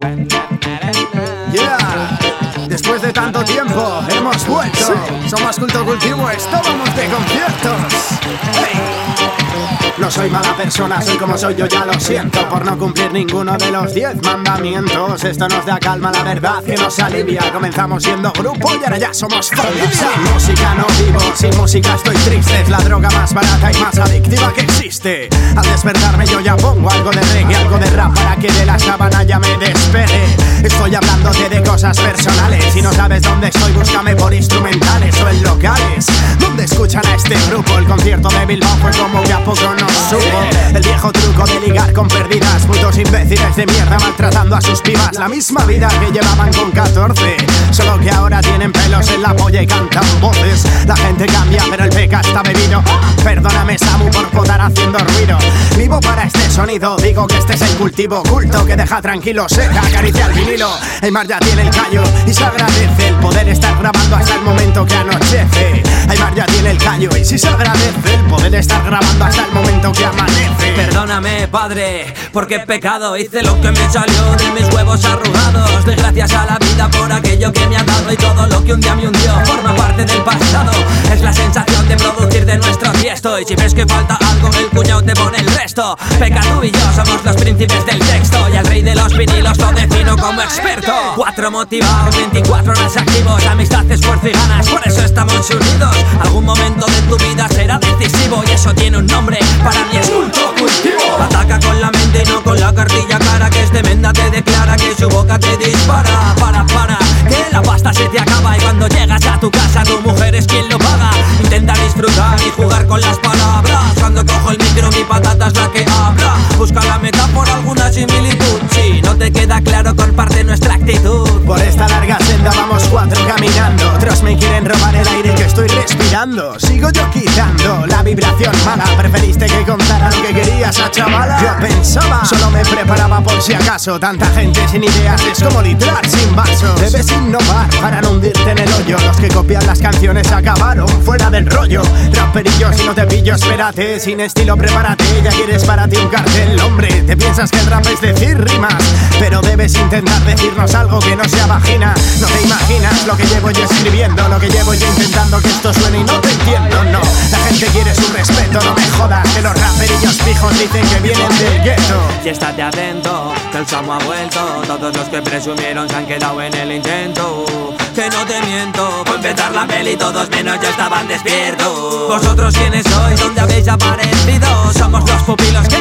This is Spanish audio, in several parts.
Yeah. Después de tanto tiempo, hemos vuelto. Somos Culto Cultivo, estábamos de conciertos. Hey. No soy mala persona, soy como soy yo, ya lo siento Por no cumplir ninguno de los diez mandamientos. Esto nos da calma, la verdad que nos alivia. Comenzamos siendo grupo y ahora ya somos familia. Sin música no vivo, sin música estoy triste. Es la droga más barata y más adictiva que existe. Al despertarme yo ya pongo algo de reggae, algo de rap Para que de la sábana ya me despegue Estoy hablándote de cosas personales Si no sabes dónde estoy, búscame por instrumentales o en locales Donde escuchan a este grupo. El concierto de Bilbao fue como que a poco no el viejo truco de ligar con perdidas Putos imbéciles de mierda maltratando a sus pibas. La misma vida que llevaban con 14 Solo que ahora tienen pelos en la polla y cantan voces. La gente cambia pero el peca está bebido. Perdóname Samu por poder haciendo ruido. Vivo para este sonido. Digo que este es el cultivo oculto Que deja tranquilo, seca, acaricia el vinilo. Aymar ya tiene el callo y se agradece El poder estar grabando hasta el momento se agradece El poder estar grabando hasta el momento que amanece. Perdóname, padre, porque he pecado. Hice lo que me salió de mis huevos arrugados. De gracias a la vida por aquello que me ha dado y todo lo que un día me hundió. Forma parte del pasado. Es la sensación de producir de nuestro tiesto. Y si ves que falta algo, el cuñado te pone el resto. Peca tú y yo somos los príncipes del texto. Y el rey de los vinilos lo defino como experto. Cuatro motivados, 24 horas activos. Amistad, esfuerzo y ganas, por eso estamos unidos. Algún momento de vida será decisivo y eso tiene un nombre. Para mí es culto cultivo. Ataca con la mente y no con la cartilla cara Que este menda te declara que su boca te dispara. Para, para, que la pasta se te acaba Y cuando llegas a tu casa tu mujer es quien lo paga Intenta disfrutar y jugar con las palabras. Cuando cojo el micro mi patata es la que habla. Busca la meta por alguna similitud. Si no te queda claro comparte nuestra actitud. Por esta larga senda vamos cuatro caminando Sigo yo quitando la vibración mala. Preferiste que contara lo que querías a chavala. Yo pensaba, solo me preparaba por si acaso. Tanta gente sin ideas es como litrar sin vasos. Debes innovar para no hundirte en el hoyo. Los que copian las canciones acabaron fuera del rollo. Raperillo, si no te pillo, espérate. Sin estilo, prepárate, ya quieres para ti un cartel. Hombre, te piensas que el rap es decir rimas Pero debes intentar decirnos algo que no sea vagina. No te imaginas lo que llevo yo escribiendo Lo que llevo yo intentando que esto suene y no te entiendo, no. La gente quiere su respeto, no me jodas Que los raperillos fijos dicen que vienen del gueto. Y estate atento, que el Samu ha vuelto. Todos los que presumieron se han quedado en el intento. Que no te miento, fue empezar la peli Todos menos yo estaban despiertos. Vosotros quiénes sois, dónde habéis aparecido Somos los pupilos que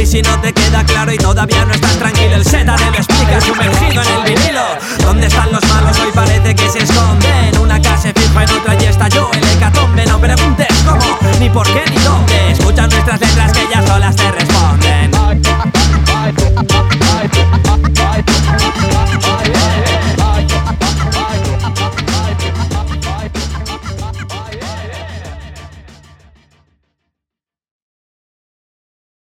y si no te queda claro y todavía no estás tranquilo El Z te lo explica sumergido en el vinilo. ¿Dónde están los malos? Hoy parece que se esconden. Una casa fija en otra y está yo el hecatombe. No preguntes cómo, ni por qué, ni